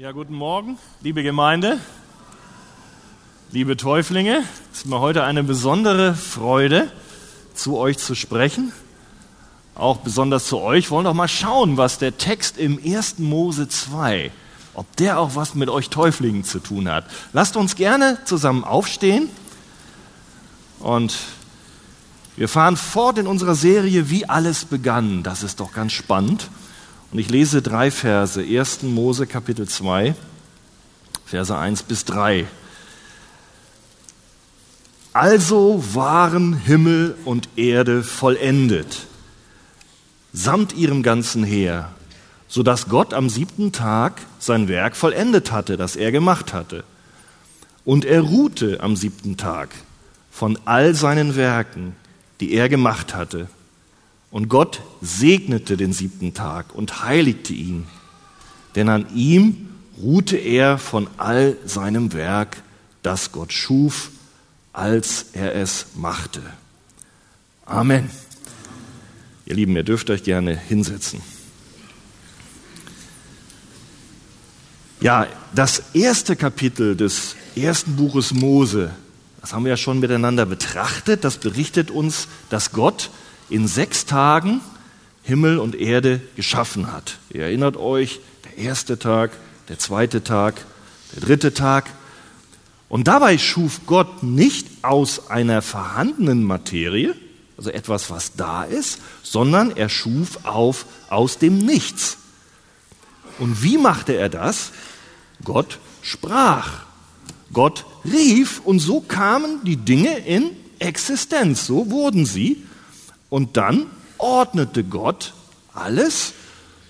Ja, guten Morgen, liebe Gemeinde, liebe Täuflinge. Es ist mir heute eine besondere Freude, zu euch zu sprechen. Auch besonders zu euch. Wir wollen doch mal schauen, was der Text im 1. Mose 2, ob der auch was mit euch Täuflingen zu tun hat. Lasst uns gerne zusammen aufstehen und wir fahren fort in unserer Serie, wie alles begann. Das ist doch ganz spannend. Und ich lese drei Verse, 1. Mose Kapitel 2, Verse 1 bis 3. Also waren Himmel und Erde vollendet, samt ihrem ganzen Heer, so dass Gott am siebten Tag sein Werk vollendet hatte, das er gemacht hatte. Und er ruhte am siebten Tag von all seinen Werken, die er gemacht hatte. Und Gott segnete den siebten Tag und heiligte ihn, denn an ihm ruhte er von all seinem Werk, das Gott schuf, als er es machte. Amen. Ihr Lieben, ihr dürft euch gerne hinsetzen. Ja, das erste Kapitel des ersten Buches Mose, das haben wir ja schon miteinander betrachtet, das berichtet uns, dass Gott in sechs Tagen Himmel und Erde geschaffen hat. Ihr erinnert euch, der erste Tag, der zweite Tag, der dritte Tag. Und dabei schuf Gott nicht aus einer vorhandenen Materie, also etwas, was da ist, sondern er schuf auf aus dem Nichts. Und wie machte er das? Gott sprach. Gott rief und so kamen die Dinge in Existenz, so wurden sie. Und dann ordnete Gott alles,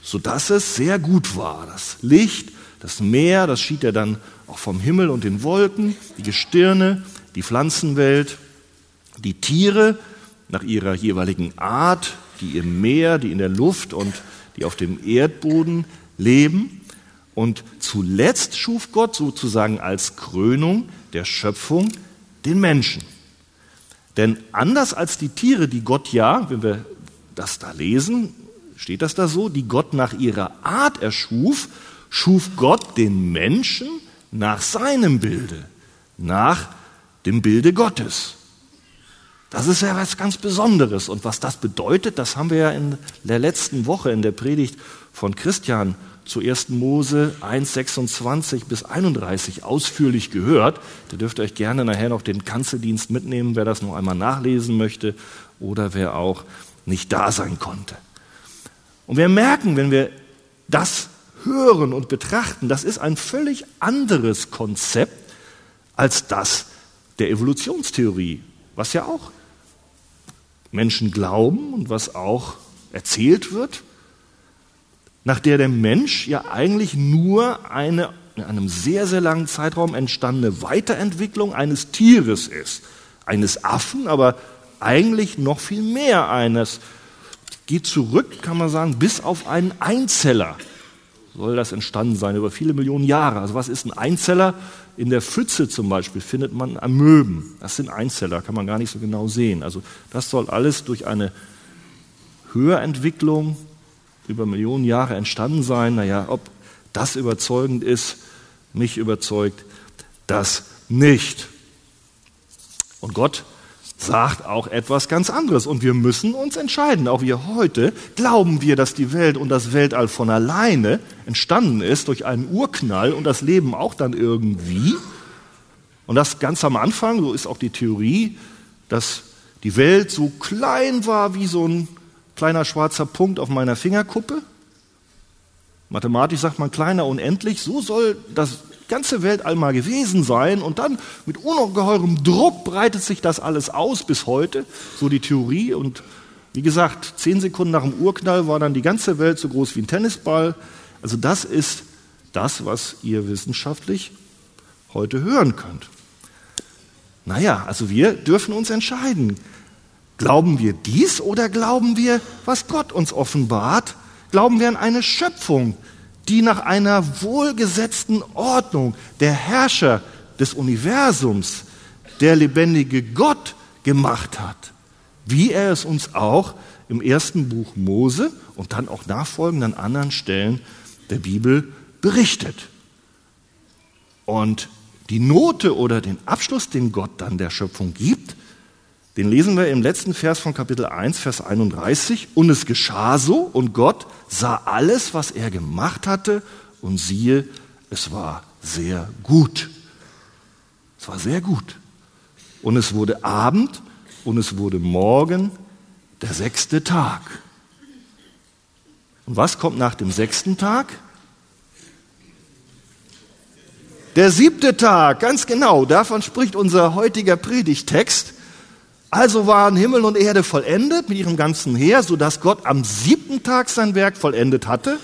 sodass es sehr gut war. Das Licht, das Meer, das schied er dann auch vom Himmel und den Wolken, die Gestirne, die Pflanzenwelt, die Tiere nach ihrer jeweiligen Art, die im Meer, die in der Luft und die auf dem Erdboden leben. Und zuletzt schuf Gott sozusagen als Krönung der Schöpfung den Menschen. Denn anders als die Tiere, die Gott ja, wenn wir das da lesen, steht das da so, die Gott nach ihrer Art erschuf, schuf Gott den Menschen nach seinem Bilde, nach dem Bilde Gottes. Das ist ja was ganz Besonderes. Und was das bedeutet, das haben wir ja in der letzten Woche in der Predigt von Christian zu 1. Mose 1, 26 bis 31 ausführlich gehört. Da dürft ihr euch gerne nachher noch den Kanzeldienst mitnehmen, wer das noch einmal nachlesen möchte oder wer auch nicht da sein konnte. Und wir merken, wenn wir das hören und betrachten, das ist ein völlig anderes Konzept als das der Evolutionstheorie, was ja auch Menschen glauben und was auch erzählt wird nach der der Mensch ja eigentlich nur eine in einem sehr, sehr langen Zeitraum entstandene Weiterentwicklung eines Tieres ist. Eines Affen, aber eigentlich noch viel mehr eines. Geht zurück, kann man sagen, bis auf einen Einzeller. Soll das entstanden sein über viele Millionen Jahre. Also was ist ein Einzeller? In der Pfütze zum Beispiel findet man Amöben. Das sind Einzeller, kann man gar nicht so genau sehen. Also das soll alles durch eine Höherentwicklung über Millionen Jahre entstanden sein. Naja, ob das überzeugend ist, mich überzeugt das nicht. Und Gott sagt auch etwas ganz anderes. Und wir müssen uns entscheiden. Auch wir heute glauben wir, dass die Welt und das Weltall von alleine entstanden ist durch einen Urknall und das Leben auch dann irgendwie. Und das ganz am Anfang, so ist auch die Theorie, dass die Welt so klein war wie so ein kleiner schwarzer Punkt auf meiner Fingerkuppe. Mathematisch sagt man kleiner unendlich. So soll das ganze Weltall mal gewesen sein. Und dann mit ungeheurem Druck breitet sich das alles aus bis heute. So die Theorie. Und wie gesagt, zehn Sekunden nach dem Urknall war dann die ganze Welt so groß wie ein Tennisball. Also das ist das, was ihr wissenschaftlich heute hören könnt. Naja, also wir dürfen uns entscheiden. Glauben wir dies oder glauben wir, was Gott uns offenbart? Glauben wir an eine Schöpfung, die nach einer wohlgesetzten Ordnung der Herrscher des Universums, der lebendige Gott gemacht hat, wie er es uns auch im ersten Buch Mose und dann auch nachfolgend an anderen Stellen der Bibel berichtet. Und die Note oder den Abschluss, den Gott dann der Schöpfung gibt, den lesen wir im letzten Vers von Kapitel 1, Vers 31. Und es geschah so, und Gott sah alles, was er gemacht hatte, und siehe, es war sehr gut. Es war sehr gut. Und es wurde Abend und es wurde Morgen, der sechste Tag. Und was kommt nach dem sechsten Tag? Der siebte Tag, ganz genau, davon spricht unser heutiger Predigtext. Also waren Himmel und Erde vollendet mit ihrem ganzen Heer, sodass Gott am siebten Tag sein Werk vollendet hatte,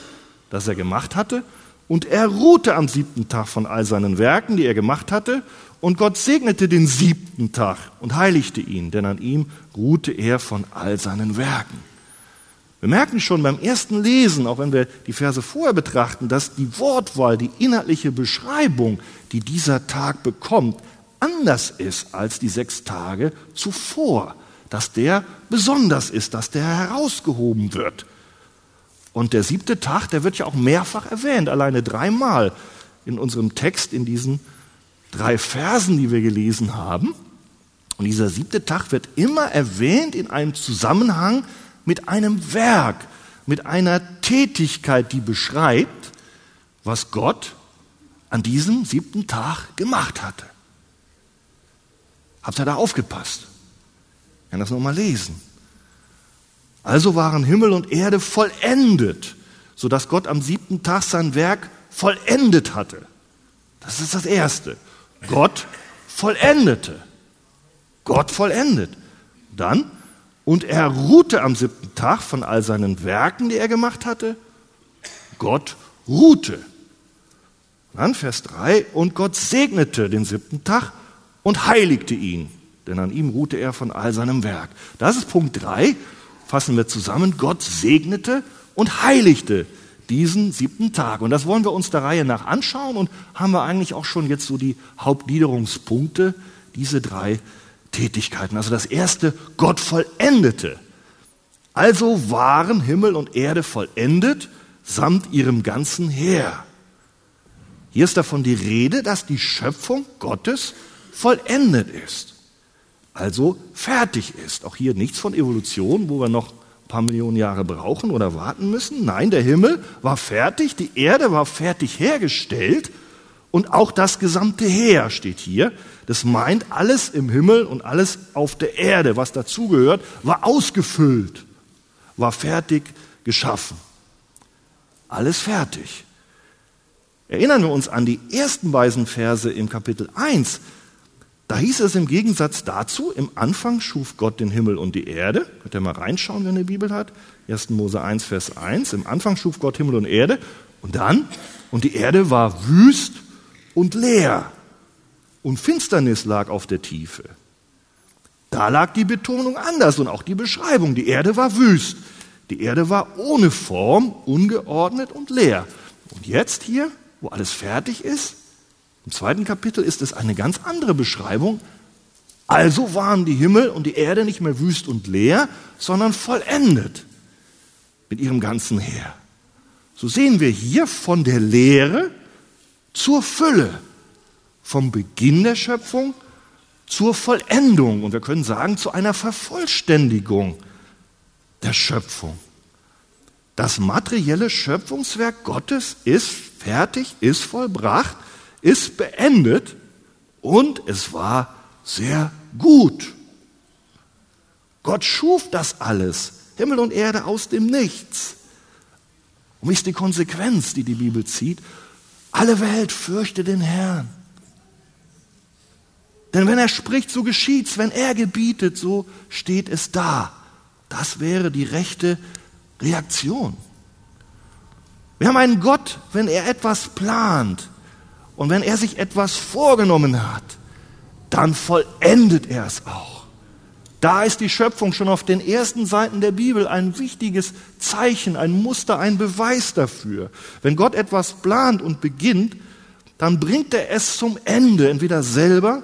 das er gemacht hatte, und er ruhte am siebten Tag von all seinen Werken, die er gemacht hatte, und Gott segnete den siebten Tag und heiligte ihn, denn an ihm ruhte er von all seinen Werken. Wir merken schon beim ersten Lesen, auch wenn wir die Verse vorher betrachten, dass die Wortwahl, die inhaltliche Beschreibung, die dieser Tag bekommt, anders ist als die sechs Tage zuvor, dass der besonders ist, dass der herausgehoben wird. Und der siebte Tag, der wird ja auch mehrfach erwähnt, alleine dreimal in unserem Text, in diesen drei Versen, die wir gelesen haben. Und dieser siebte Tag wird immer erwähnt in einem Zusammenhang mit einem Werk, mit einer Tätigkeit, die beschreibt, was Gott an diesem siebten Tag gemacht hatte. Habt ihr da aufgepasst? Ich kann das nochmal lesen. Also waren Himmel und Erde vollendet, sodass Gott am siebten Tag sein Werk vollendet hatte. Das ist das Erste. Gott vollendete. Gott vollendet. Dann, und er ruhte am siebten Tag von all seinen Werken, die er gemacht hatte. Gott ruhte. Dann Vers 3, und Gott segnete den siebten Tag und heiligte ihn, denn an ihm ruhte er von all seinem Werk. Das ist Punkt 3, fassen wir zusammen. Gott segnete und heiligte diesen siebten Tag. Und das wollen wir uns der Reihe nach anschauen und haben wir eigentlich auch schon jetzt so die Hauptgliederungspunkte, diese drei Tätigkeiten. Also das erste, Gott vollendete. Also waren Himmel und Erde vollendet samt ihrem ganzen Heer. Hier ist davon die Rede, dass die Schöpfung Gottes vollendet ist. Also fertig ist. Auch hier nichts von Evolution, wo wir noch ein paar Millionen Jahre brauchen oder warten müssen. Nein, der Himmel war fertig, die Erde war fertig hergestellt und auch das gesamte Heer steht hier. Das meint, alles im Himmel und alles auf der Erde, was dazugehört, war ausgefüllt, war fertig geschaffen. Alles fertig. Erinnern wir uns an die ersten beiden Verse im Kapitel 1. Da hieß es im Gegensatz dazu, im Anfang schuf Gott den Himmel und die Erde. Könnt ihr mal reinschauen, wenn ihr eine Bibel hat. 1. Mose 1, Vers 1. Im Anfang schuf Gott Himmel und Erde. Und dann, und die Erde war wüst und leer. Und Finsternis lag auf der Tiefe. Da lag die Betonung anders und auch die Beschreibung. Die Erde war wüst. Die Erde war ohne Form, ungeordnet und leer. Und jetzt hier, wo alles fertig ist, im zweiten Kapitel ist es eine ganz andere Beschreibung. Also waren die Himmel und die Erde nicht mehr wüst und leer, sondern vollendet mit ihrem ganzen Heer. So sehen wir hier von der Leere zur Fülle, vom Beginn der Schöpfung zur Vollendung und wir können sagen zu einer Vervollständigung der Schöpfung. Das materielle Schöpfungswerk Gottes ist fertig, ist vollbracht ist beendet und es war sehr gut. Gott schuf das alles, Himmel und Erde aus dem Nichts. Und wie ist die Konsequenz, die die Bibel zieht? Alle Welt fürchte den Herrn. Denn wenn er spricht, so geschieht's. Wenn er gebietet, so steht es da. Das wäre die rechte Reaktion. Wir haben einen Gott, wenn er etwas plant, und wenn er sich etwas vorgenommen hat, dann vollendet er es auch. Da ist die Schöpfung schon auf den ersten Seiten der Bibel ein wichtiges Zeichen, ein Muster, ein Beweis dafür. Wenn Gott etwas plant und beginnt, dann bringt er es zum Ende, entweder selber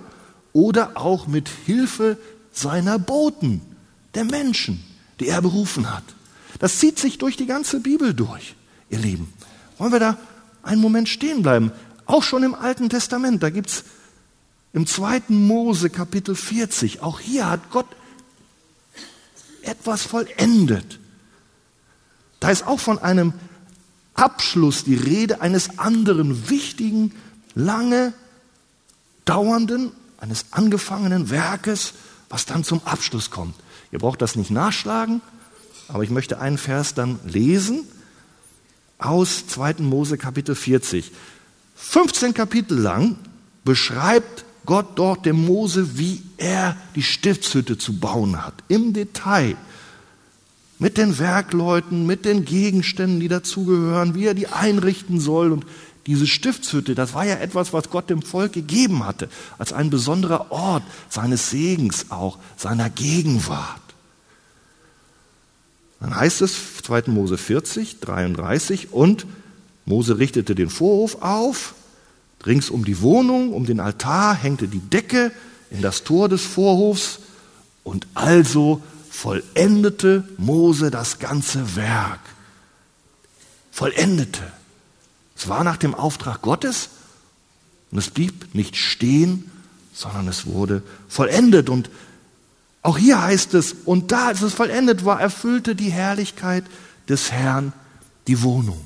oder auch mit Hilfe seiner Boten, der Menschen, die er berufen hat. Das zieht sich durch die ganze Bibel durch, ihr Lieben. Wollen wir da einen Moment stehen bleiben? Auch schon im Alten Testament, da gibt es im zweiten Mose Kapitel 40, auch hier hat Gott etwas vollendet. Da ist auch von einem Abschluss die Rede eines anderen wichtigen, lange dauernden, eines angefangenen Werkes, was dann zum Abschluss kommt. Ihr braucht das nicht nachschlagen, aber ich möchte einen Vers dann lesen aus 2. Mose Kapitel 40. 15 Kapitel lang beschreibt Gott dort dem Mose, wie er die Stiftshütte zu bauen hat, im Detail. Mit den Werkleuten, mit den Gegenständen, die dazugehören, wie er die einrichten soll. Und diese Stiftshütte, das war ja etwas, was Gott dem Volk gegeben hatte, als ein besonderer Ort seines Segens auch, seiner Gegenwart. Dann heißt es 2. Mose 40, 33, und Mose richtete den Vorhof auf, rings um die Wohnung, um den Altar hängte die Decke in das Tor des Vorhofs, und also vollendete Mose das ganze Werk. Vollendete. Es war nach dem Auftrag Gottes und es blieb nicht stehen, sondern es wurde vollendet. Und auch hier heißt es, und da, als es vollendet war, erfüllte die Herrlichkeit des Herrn die Wohnung.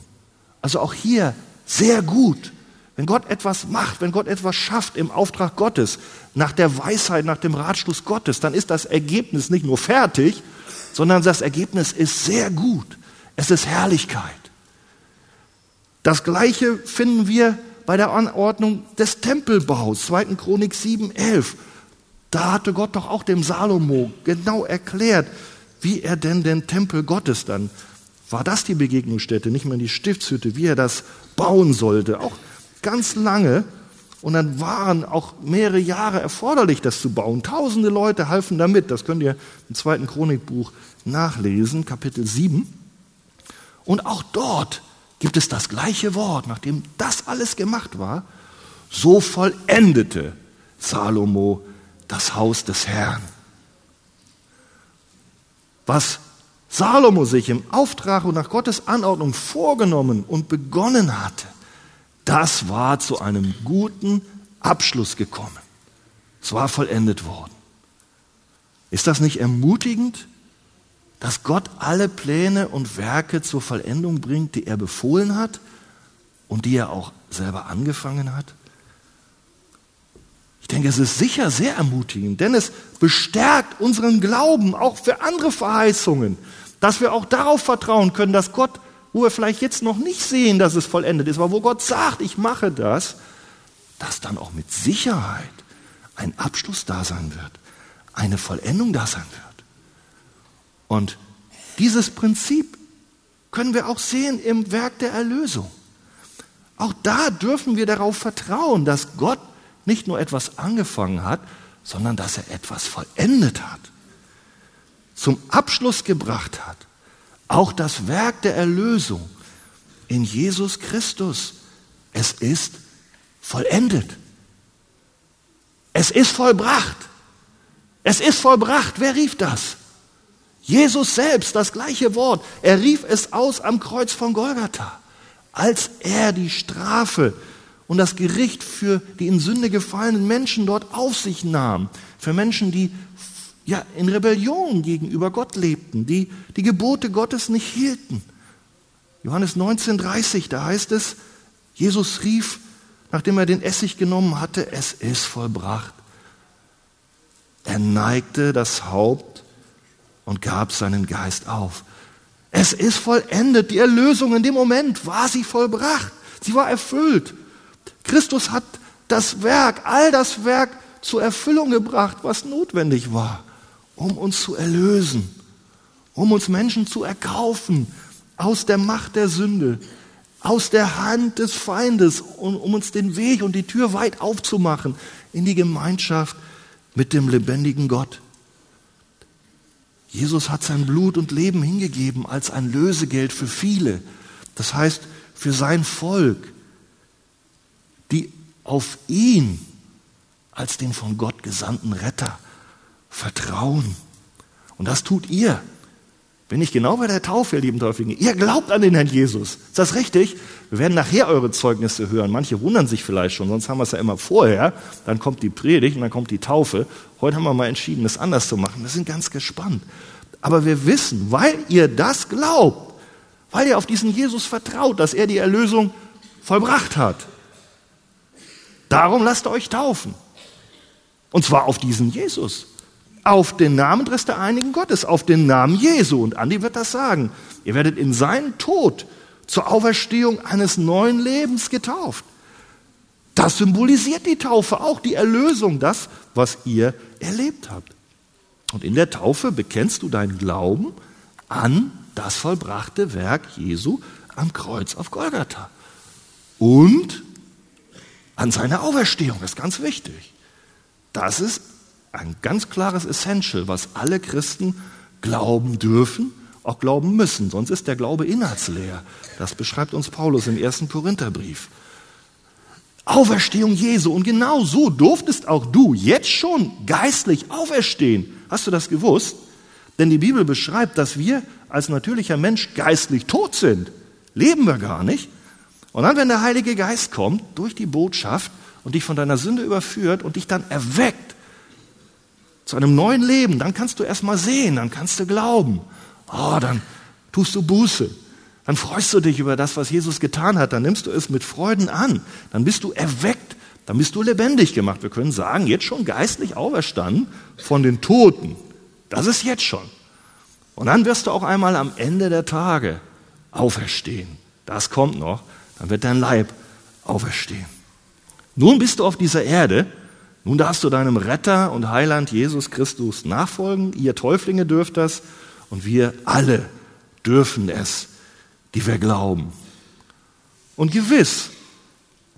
Also auch hier sehr gut. Wenn Gott etwas macht, wenn Gott etwas schafft im Auftrag Gottes, nach der Weisheit, nach dem Ratschluss Gottes, dann ist das Ergebnis nicht nur fertig, sondern das Ergebnis ist sehr gut. Es ist Herrlichkeit. Das gleiche finden wir bei der Anordnung des Tempelbaus, 2. Chronik 7, 11. Da hatte Gott doch auch dem Salomo genau erklärt, wie er denn den Tempel Gottes dann, war das die Begegnungsstätte, nicht mehr die Stiftshütte, wie er das bauen sollte. Auch ganz lange. Und dann waren auch mehrere Jahre erforderlich, das zu bauen. Tausende Leute halfen damit. Das könnt ihr im zweiten Chronikbuch nachlesen, Kapitel 7. Und auch dort gibt es das gleiche Wort. Nachdem das alles gemacht war, so vollendete Salomo das Haus des Herrn. Was Salomo sich im Auftrag und nach Gottes Anordnung vorgenommen und begonnen hatte, das war zu einem guten Abschluss gekommen. Es war vollendet worden. Ist das nicht ermutigend, dass Gott alle Pläne und Werke zur Vollendung bringt, die er befohlen hat und die er auch selber angefangen hat? Ich denke, es ist sicher sehr ermutigend, denn es bestärkt unseren Glauben auch für andere Verheißungen, dass wir auch darauf vertrauen können, dass Gott wo wir vielleicht jetzt noch nicht sehen, dass es vollendet ist, aber wo Gott sagt, ich mache das, dass dann auch mit Sicherheit ein Abschluss da sein wird, eine Vollendung da sein wird. Und dieses Prinzip können wir auch sehen im Werk der Erlösung. Auch da dürfen wir darauf vertrauen, dass Gott nicht nur etwas angefangen hat, sondern dass er etwas vollendet hat, zum Abschluss gebracht hat. Auch das Werk der Erlösung in Jesus Christus, es ist vollendet. Es ist vollbracht. Es ist vollbracht. Wer rief das? Jesus selbst, das gleiche Wort. Er rief es aus am Kreuz von Golgatha, als er die Strafe und das Gericht für die in Sünde gefallenen Menschen dort auf sich nahm. Für Menschen, die ja in Rebellion gegenüber Gott lebten, die die Gebote Gottes nicht hielten. Johannes 19,30, da heißt es, Jesus rief, nachdem er den Essig genommen hatte, es ist vollbracht. Er neigte das Haupt und gab seinen Geist auf. Es ist vollendet. Die Erlösung in dem Moment war sie vollbracht. Sie war erfüllt. Christus hat das Werk, all das Werk zur Erfüllung gebracht, was notwendig war um uns zu erlösen, um uns Menschen zu erkaufen aus der Macht der Sünde, aus der Hand des Feindes, um, um uns den Weg und die Tür weit aufzumachen in die Gemeinschaft mit dem lebendigen Gott. Jesus hat sein Blut und Leben hingegeben als ein Lösegeld für viele, das heißt für sein Volk, die auf ihn als den von Gott gesandten Retter vertrauen. Und das tut ihr, Bin ich genau bei der Taufe, ihr lieben Täuflinge? Ihr glaubt an den Herrn Jesus. Ist das richtig? Wir werden nachher eure Zeugnisse hören. Manche wundern sich vielleicht schon, sonst haben wir es ja immer vorher. Dann kommt die Predigt und dann kommt die Taufe. Heute haben wir mal entschieden, das anders zu machen. Wir sind ganz gespannt. Aber wir wissen, weil ihr das glaubt, weil ihr auf diesen Jesus vertraut, dass er die Erlösung vollbracht hat. Darum lasst euch taufen. Und zwar auf diesen Jesus auf den Namen des der einigen Gottes, auf den Namen Jesu. Und Andi wird das sagen. Ihr werdet in seinen Tod zur Auferstehung eines neuen Lebens getauft. Das symbolisiert die Taufe auch, die Erlösung, das, was ihr erlebt habt. Und in der Taufe bekennst du deinen Glauben an das vollbrachte Werk Jesu am Kreuz auf Golgatha. Und an seine Auferstehung, das ist ganz wichtig. Das ist ein ganz klares Essential, was alle Christen glauben dürfen, auch glauben müssen. Sonst ist der Glaube inhaltsleer. Das beschreibt uns Paulus im ersten Korintherbrief. Auferstehung Jesu. Und genau so durftest auch du jetzt schon geistlich auferstehen. Hast du das gewusst? Denn die Bibel beschreibt, dass wir als natürlicher Mensch geistlich tot sind. Leben wir gar nicht. Und dann, wenn der Heilige Geist kommt durch die Botschaft und dich von deiner Sünde überführt und dich dann erweckt, zu einem neuen Leben, dann kannst du erst mal sehen, dann kannst du glauben. Oh, dann tust du Buße. Dann freust du dich über das, was Jesus getan hat. Dann nimmst du es mit Freuden an. Dann bist du erweckt. Dann bist du lebendig gemacht. Wir können sagen, jetzt schon geistlich auferstanden von den Toten. Das ist jetzt schon. Und dann wirst du auch einmal am Ende der Tage auferstehen. Das kommt noch. Dann wird dein Leib auferstehen. Nun bist du auf dieser Erde nun darfst du deinem Retter und Heiland Jesus Christus nachfolgen. Ihr Täuflinge dürft das und wir alle dürfen es, die wir glauben. Und gewiss,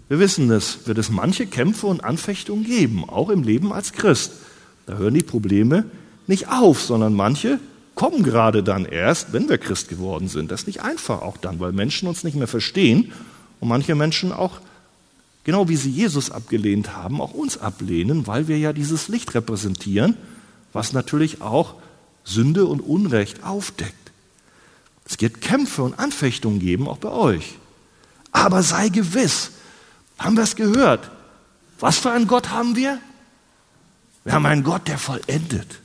wir wissen es, wird es manche Kämpfe und Anfechtungen geben, auch im Leben als Christ. Da hören die Probleme nicht auf, sondern manche kommen gerade dann erst, wenn wir Christ geworden sind. Das ist nicht einfach auch dann, weil Menschen uns nicht mehr verstehen und manche Menschen auch genau wie sie Jesus abgelehnt haben, auch uns ablehnen, weil wir ja dieses Licht repräsentieren, was natürlich auch Sünde und Unrecht aufdeckt. Es wird Kämpfe und Anfechtungen geben, auch bei euch. Aber sei gewiss, haben wir es gehört? Was für einen Gott haben wir? Wir haben einen Gott, der vollendet.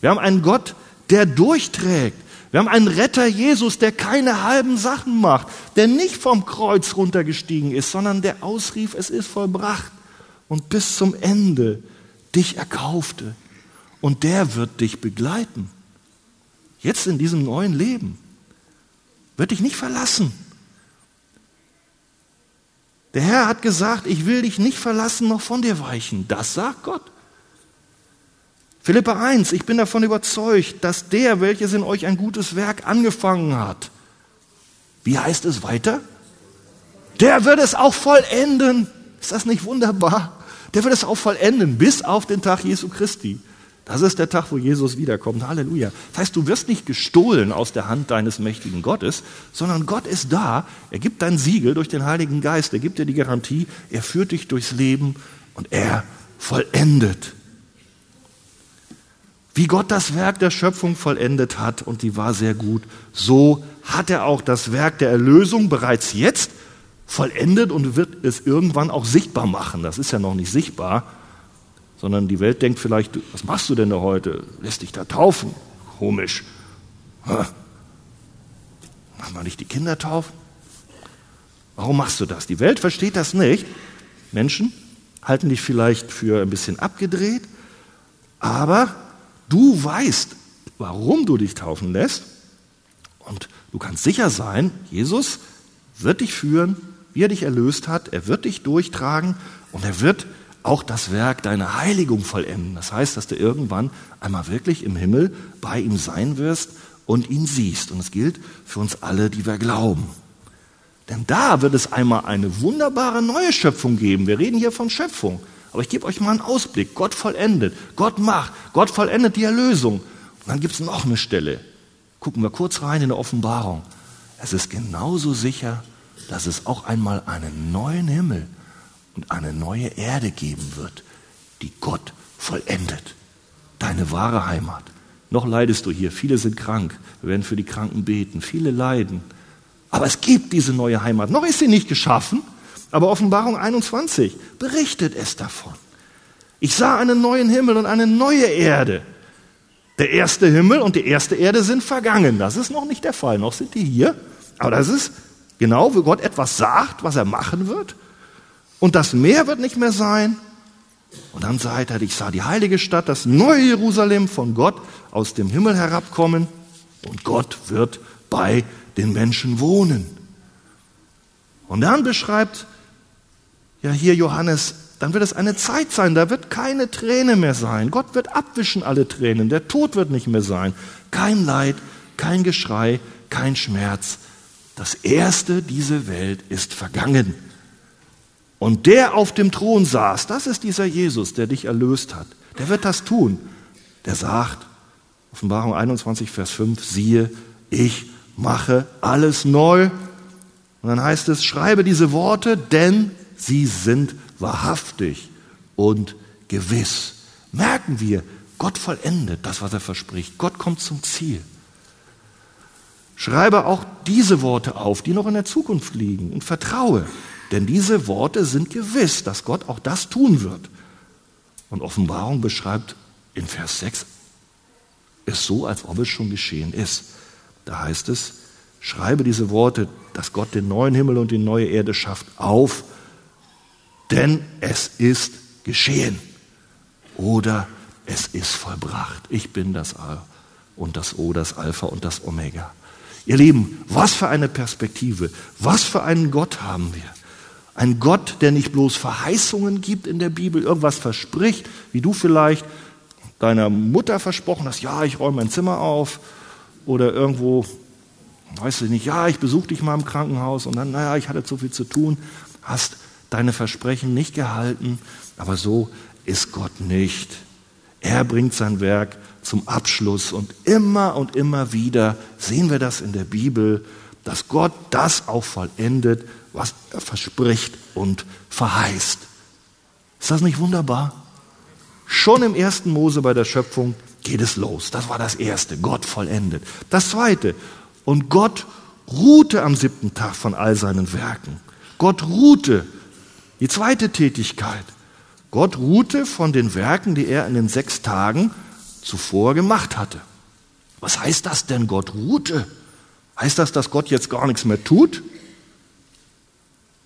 Wir haben einen Gott, der durchträgt. Wir haben einen Retter Jesus, der keine halben Sachen macht, der nicht vom Kreuz runtergestiegen ist, sondern der ausrief, es ist vollbracht und bis zum Ende dich erkaufte. Und der wird dich begleiten. Jetzt in diesem neuen Leben. Wird dich nicht verlassen. Der Herr hat gesagt, ich will dich nicht verlassen noch von dir weichen. Das sagt Gott. Philippa 1, ich bin davon überzeugt, dass der, welches in euch ein gutes Werk angefangen hat, wie heißt es weiter? Der wird es auch vollenden. Ist das nicht wunderbar? Der wird es auch vollenden bis auf den Tag Jesu Christi. Das ist der Tag, wo Jesus wiederkommt. Halleluja. Das heißt, du wirst nicht gestohlen aus der Hand deines mächtigen Gottes, sondern Gott ist da. Er gibt dein Siegel durch den Heiligen Geist. Er gibt dir die Garantie. Er führt dich durchs Leben und er vollendet wie Gott das Werk der Schöpfung vollendet hat, und die war sehr gut, so hat er auch das Werk der Erlösung bereits jetzt vollendet und wird es irgendwann auch sichtbar machen. Das ist ja noch nicht sichtbar, sondern die Welt denkt vielleicht, was machst du denn da heute? Lässt dich da taufen? Komisch. Machen wir nicht die Kinder taufen? Warum machst du das? Die Welt versteht das nicht. Menschen halten dich vielleicht für ein bisschen abgedreht, aber Du weißt, warum du dich taufen lässt und du kannst sicher sein, Jesus wird dich führen, wie er dich erlöst hat, er wird dich durchtragen und er wird auch das Werk deiner Heiligung vollenden. Das heißt, dass du irgendwann einmal wirklich im Himmel bei ihm sein wirst und ihn siehst. Und es gilt für uns alle, die wir glauben. Denn da wird es einmal eine wunderbare neue Schöpfung geben. Wir reden hier von Schöpfung. Aber ich gebe euch mal einen Ausblick. Gott vollendet, Gott macht, Gott vollendet die Erlösung. Und dann gibt es noch eine Stelle. Gucken wir kurz rein in der Offenbarung. Es ist genauso sicher, dass es auch einmal einen neuen Himmel und eine neue Erde geben wird, die Gott vollendet. Deine wahre Heimat Noch leidest du hier. Viele sind krank. Wir werden für die Kranken beten. Viele leiden. Aber es gibt diese neue Heimat. Noch ist sie nicht geschaffen, aber Offenbarung 21 berichtet es davon. Ich sah einen neuen Himmel und eine neue Erde. Der erste Himmel und die erste Erde sind vergangen. Das ist noch nicht der Fall. Noch sind die hier. Aber das ist genau, wo Gott etwas sagt, was er machen wird. Und das Meer wird nicht mehr sein. Und dann sagt er, ich sah die heilige Stadt, das neue Jerusalem von Gott aus dem Himmel herabkommen. Und Gott wird bei den Menschen wohnen. Und dann beschreibt ja hier Johannes, dann wird es eine Zeit sein, da wird keine Träne mehr sein. Gott wird abwischen alle Tränen, der Tod wird nicht mehr sein. Kein Leid, kein Geschrei, kein Schmerz. Das Erste, diese Welt ist vergangen. Und der auf dem Thron saß, das ist dieser Jesus, der dich erlöst hat. Der wird das tun. Der sagt, Offenbarung 21, Vers 5, siehe, ich mache alles neu. Und dann heißt es, schreibe diese Worte, denn sie sind wahrhaftig und gewiss. Merken wir, Gott vollendet das, was er verspricht. Gott kommt zum Ziel. Schreibe auch diese Worte auf, die noch in der Zukunft liegen und vertraue, denn diese Worte sind gewiss, dass Gott auch das tun wird. Und Offenbarung beschreibt in Vers 6 es so, als ob es schon geschehen ist. Da heißt es, schreibe diese Worte, dass Gott den neuen Himmel und die neue Erde schafft, auf, denn es ist geschehen. Oder es ist vollbracht. Ich bin das A und das O, das Alpha und das Omega. Ihr Lieben, was für eine Perspektive, was für einen Gott haben wir. Ein Gott, der nicht bloß Verheißungen gibt in der Bibel, irgendwas verspricht, wie du vielleicht deiner Mutter versprochen hast, ja, ich räume mein Zimmer auf oder irgendwo, weißt du nicht, ja, ich besuche dich mal im Krankenhaus und dann, naja, ich hatte zu viel zu tun, hast deine Versprechen nicht gehalten, aber so ist Gott nicht. Er bringt sein Werk zum Abschluss und immer und immer wieder sehen wir das in der Bibel, dass Gott das auch vollendet, was er verspricht und verheißt. Ist das nicht wunderbar? Schon im ersten Mose bei der Schöpfung geht es los. Das war das Erste. Gott vollendet. Das Zweite. Und Gott ruhte am siebten Tag von all seinen Werken. Gott ruhte. Die zweite Tätigkeit. Gott ruhte von den Werken, die er in den sechs Tagen zuvor gemacht hatte. Was heißt das denn, Gott ruhte? Heißt das, dass Gott jetzt gar nichts mehr tut?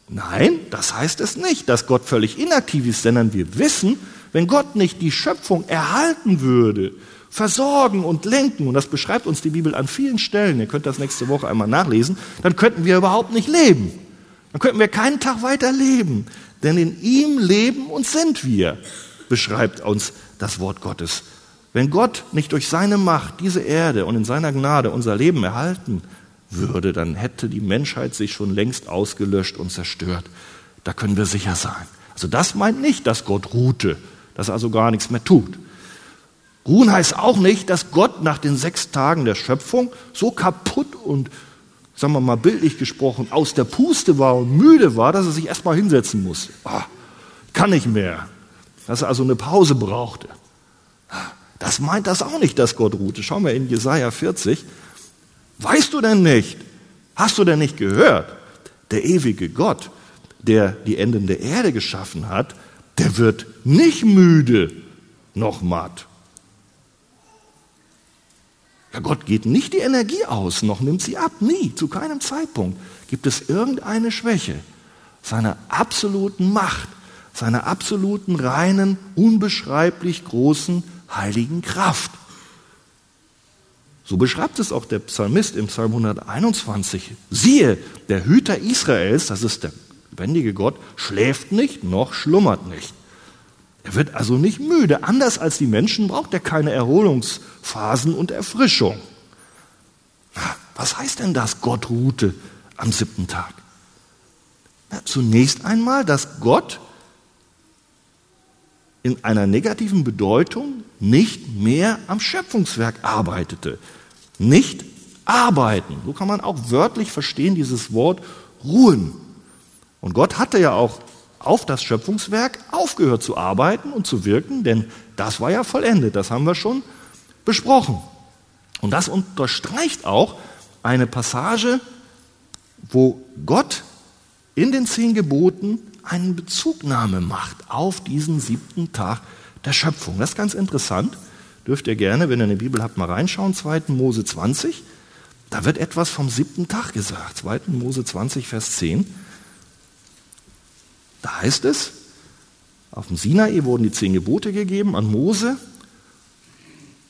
Nein, das heißt es nicht, dass Gott völlig inaktiv ist, sondern wir wissen, wenn Gott nicht die Schöpfung erhalten würde, versorgen und lenken, und das beschreibt uns die Bibel an vielen Stellen, ihr könnt das nächste Woche einmal nachlesen, dann könnten wir überhaupt nicht leben. Dann könnten wir keinen Tag weiter leben. Denn in ihm leben und sind wir, beschreibt uns das Wort Gottes. Wenn Gott nicht durch seine Macht diese Erde und in seiner Gnade unser Leben erhalten würde, dann hätte die Menschheit sich schon längst ausgelöscht und zerstört. Da können wir sicher sein. Also das meint nicht, dass Gott ruhte, dass er also gar nichts mehr tut. Ruhen heißt auch nicht, dass Gott nach den sechs Tagen der Schöpfung so kaputt und, sagen wir mal bildlich gesprochen, aus der Puste war und müde war, dass er sich erstmal hinsetzen muss. Oh, kann nicht mehr. Dass er also eine Pause brauchte. Das meint das auch nicht, dass Gott ruhte. Schauen wir in Jesaja 40. Weißt du denn nicht? Hast du denn nicht gehört? Der ewige Gott, der die Enden der Erde geschaffen hat, der wird nicht müde noch matt. Ja, Gott geht nicht die Energie aus, noch nimmt sie ab. Nie, zu keinem Zeitpunkt gibt es irgendeine Schwäche seiner absoluten Macht, seiner absoluten reinen, unbeschreiblich großen, heiligen Kraft. So beschreibt es auch der Psalmist im Psalm 121. Siehe, der Hüter Israels, das ist der lebendige Gott, schläft nicht noch schlummert nicht. Er wird also nicht müde. Anders als die Menschen braucht er keine Erholungsphasen und Erfrischung. Was heißt denn das, Gott ruhte am siebten Tag? Na, zunächst einmal, dass Gott in einer negativen Bedeutung nicht mehr am Schöpfungswerk arbeitete. Nicht arbeiten. So kann man auch wörtlich verstehen, dieses Wort ruhen. Und Gott hatte ja auch auf das Schöpfungswerk aufgehört zu arbeiten und zu wirken, denn das war ja vollendet, das haben wir schon besprochen. Und das unterstreicht auch eine Passage, wo Gott in den zehn Geboten eine Bezugnahme macht auf diesen siebten Tag der Schöpfung. Das ist ganz interessant. Dürft ihr gerne, wenn ihr eine Bibel habt, mal reinschauen. 2. Mose 20. Da wird etwas vom siebten Tag gesagt. 2. Mose 20, Vers 10. Da heißt es, auf dem Sinai wurden die zehn Gebote gegeben an Mose.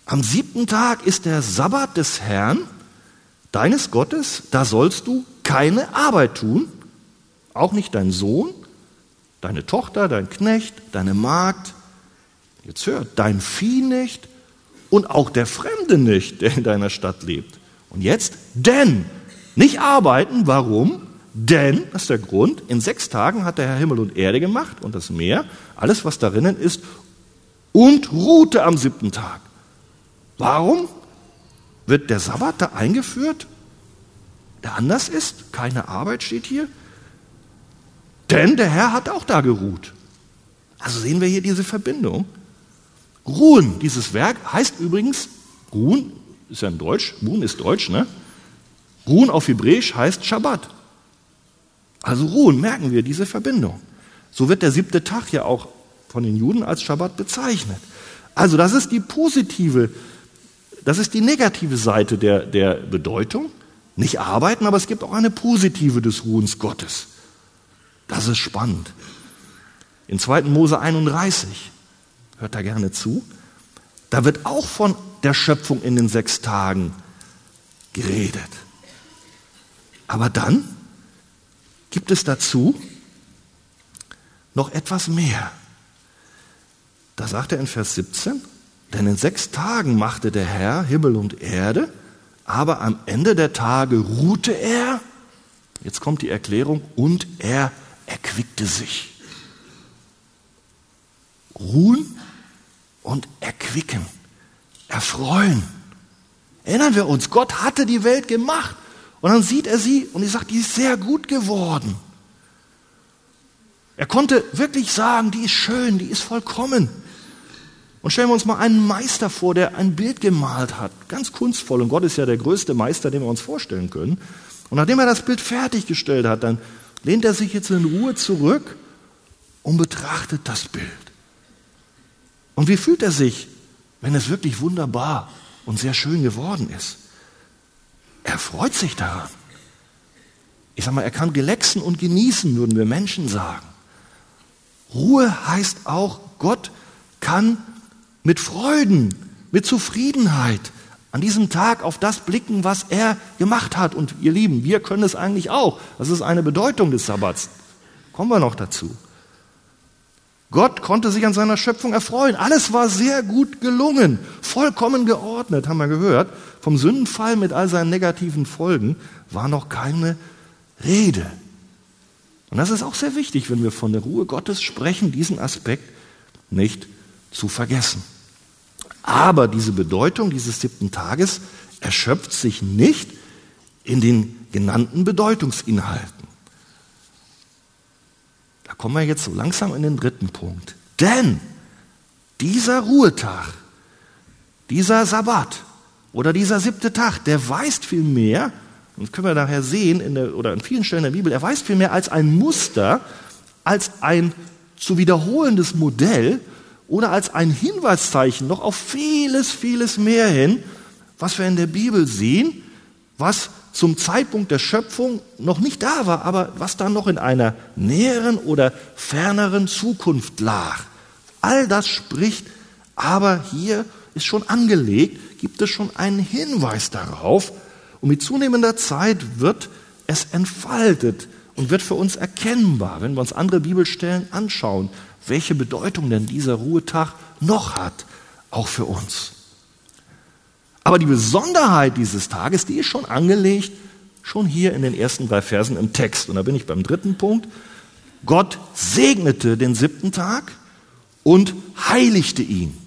Am siebten Tag ist der Sabbat des Herrn, deines Gottes. Da sollst du keine Arbeit tun, auch nicht dein Sohn, deine Tochter, dein Knecht, deine Magd, jetzt hört, dein Vieh nicht und auch der Fremde nicht, der in deiner Stadt lebt. Und jetzt, denn, nicht arbeiten, warum? Denn, das ist der Grund, in sechs Tagen hat der Herr Himmel und Erde gemacht und das Meer, alles was darinnen ist, und ruhte am siebten Tag. Warum wird der Sabbat da eingeführt, der anders ist? Keine Arbeit steht hier. Denn der Herr hat auch da geruht. Also sehen wir hier diese Verbindung. Ruhen, dieses Werk heißt übrigens, ruhen ist ja in Deutsch, ruhen ist Deutsch, ne? Ruhen auf Hebräisch heißt Shabbat. Also ruhen, merken wir diese Verbindung. So wird der siebte Tag ja auch von den Juden als Shabbat bezeichnet. Also das ist die positive, das ist die negative Seite der, der Bedeutung. Nicht arbeiten, aber es gibt auch eine positive des Ruhens Gottes. Das ist spannend. In 2. Mose 31, hört da gerne zu, da wird auch von der Schöpfung in den sechs Tagen geredet. Aber dann gibt es dazu noch etwas mehr. Da sagt er in Vers 17, denn in sechs Tagen machte der Herr Himmel und Erde, aber am Ende der Tage ruhte er, jetzt kommt die Erklärung, und er erquickte sich. Ruhen und erquicken, erfreuen. Erinnern wir uns, Gott hatte die Welt gemacht und dann sieht er sie und er sagt, die ist sehr gut geworden. Er konnte wirklich sagen, die ist schön, die ist vollkommen. Und stellen wir uns mal einen Meister vor, der ein Bild gemalt hat, ganz kunstvoll. Und Gott ist ja der größte Meister, den wir uns vorstellen können. Und nachdem er das Bild fertiggestellt hat, dann lehnt er sich jetzt in Ruhe zurück und betrachtet das Bild. Und wie fühlt er sich, wenn es wirklich wunderbar und sehr schön geworden ist? Er freut sich daran. Ich sage mal, er kann relaxen und genießen, würden wir Menschen sagen. Ruhe heißt auch, Gott kann mit Freuden, mit Zufriedenheit an diesem Tag auf das blicken, was er gemacht hat. Und ihr Lieben, wir können es eigentlich auch. Das ist eine Bedeutung des Sabbats. Kommen wir noch dazu. Gott konnte sich an seiner Schöpfung erfreuen. Alles war sehr gut gelungen, vollkommen geordnet, haben wir gehört. Vom Sündenfall mit all seinen negativen Folgen war noch keine Rede. Und das ist auch sehr wichtig, wenn wir von der Ruhe Gottes sprechen, diesen Aspekt nicht zu vergessen. Aber diese Bedeutung dieses siebten Tages erschöpft sich nicht in den genannten Bedeutungsinhalten. Kommen wir jetzt so langsam in den dritten Punkt. Denn dieser Ruhetag, dieser Sabbat oder dieser siebte Tag, der weist viel mehr, und das können wir nachher sehen, in der, oder an vielen Stellen der Bibel, er weist viel mehr als ein Muster, als ein zu wiederholendes Modell oder als ein Hinweiszeichen noch auf vieles, vieles mehr hin, was wir in der Bibel sehen, was zum Zeitpunkt der Schöpfung noch nicht da war, aber was dann noch in einer näheren oder ferneren Zukunft lag. All das spricht, aber hier ist schon angelegt, gibt es schon einen Hinweis darauf. Und mit zunehmender Zeit wird es entfaltet und wird für uns erkennbar, wenn wir uns andere Bibelstellen anschauen, welche Bedeutung denn dieser Ruhetag noch hat, auch für uns. Aber die Besonderheit dieses Tages, die ist schon angelegt, schon hier in den ersten drei Versen im Text. Und da bin ich beim dritten Punkt. Gott segnete den siebten Tag und heiligte ihn,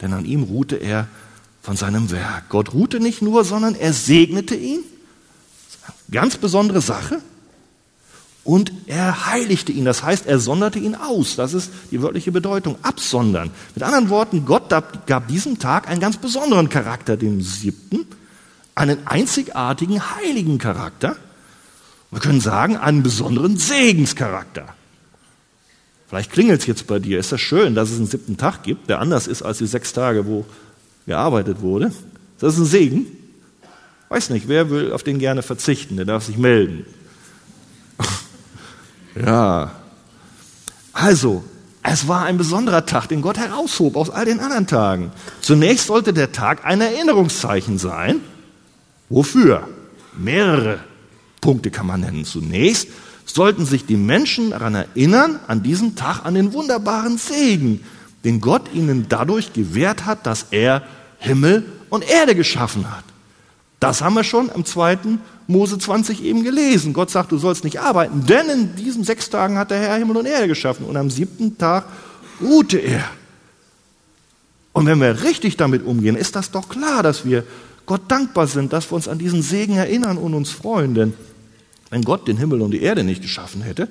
denn an ihm ruhte er von seinem Werk. Gott ruhte nicht nur, sondern er segnete ihn. Ganz besondere Sache. Und er heiligte ihn. Das heißt, er sonderte ihn aus. Das ist die wörtliche Bedeutung, absondern. Mit anderen Worten, Gott gab diesem Tag einen ganz besonderen Charakter, dem siebten, einen einzigartigen heiligen Charakter. Wir können sagen, einen besonderen Segenscharakter. Vielleicht klingelt es jetzt bei dir. Ist das schön, dass es einen siebten Tag gibt, der anders ist als die sechs Tage, wo gearbeitet wurde? Das ist ein Segen. Weiß nicht, wer will auf den gerne verzichten? Der darf sich melden. Ja. Also, es war ein besonderer Tag, den Gott heraushob aus all den anderen Tagen. Zunächst sollte der Tag ein Erinnerungszeichen sein. Wofür? Mehrere Punkte kann man nennen. Zunächst sollten sich die Menschen daran erinnern, an diesem Tag an den wunderbaren Segen, den Gott ihnen dadurch gewährt hat, dass er Himmel und Erde geschaffen hat. Das haben wir schon im zweiten Mose 20 eben gelesen. Gott sagt, du sollst nicht arbeiten, denn in diesen sechs Tagen hat der Herr Himmel und Erde geschaffen und am siebten Tag ruhte er. Und wenn wir richtig damit umgehen, ist das doch klar, dass wir Gott dankbar sind, dass wir uns an diesen Segen erinnern und uns freuen. Denn wenn Gott den Himmel und die Erde nicht geschaffen hätte,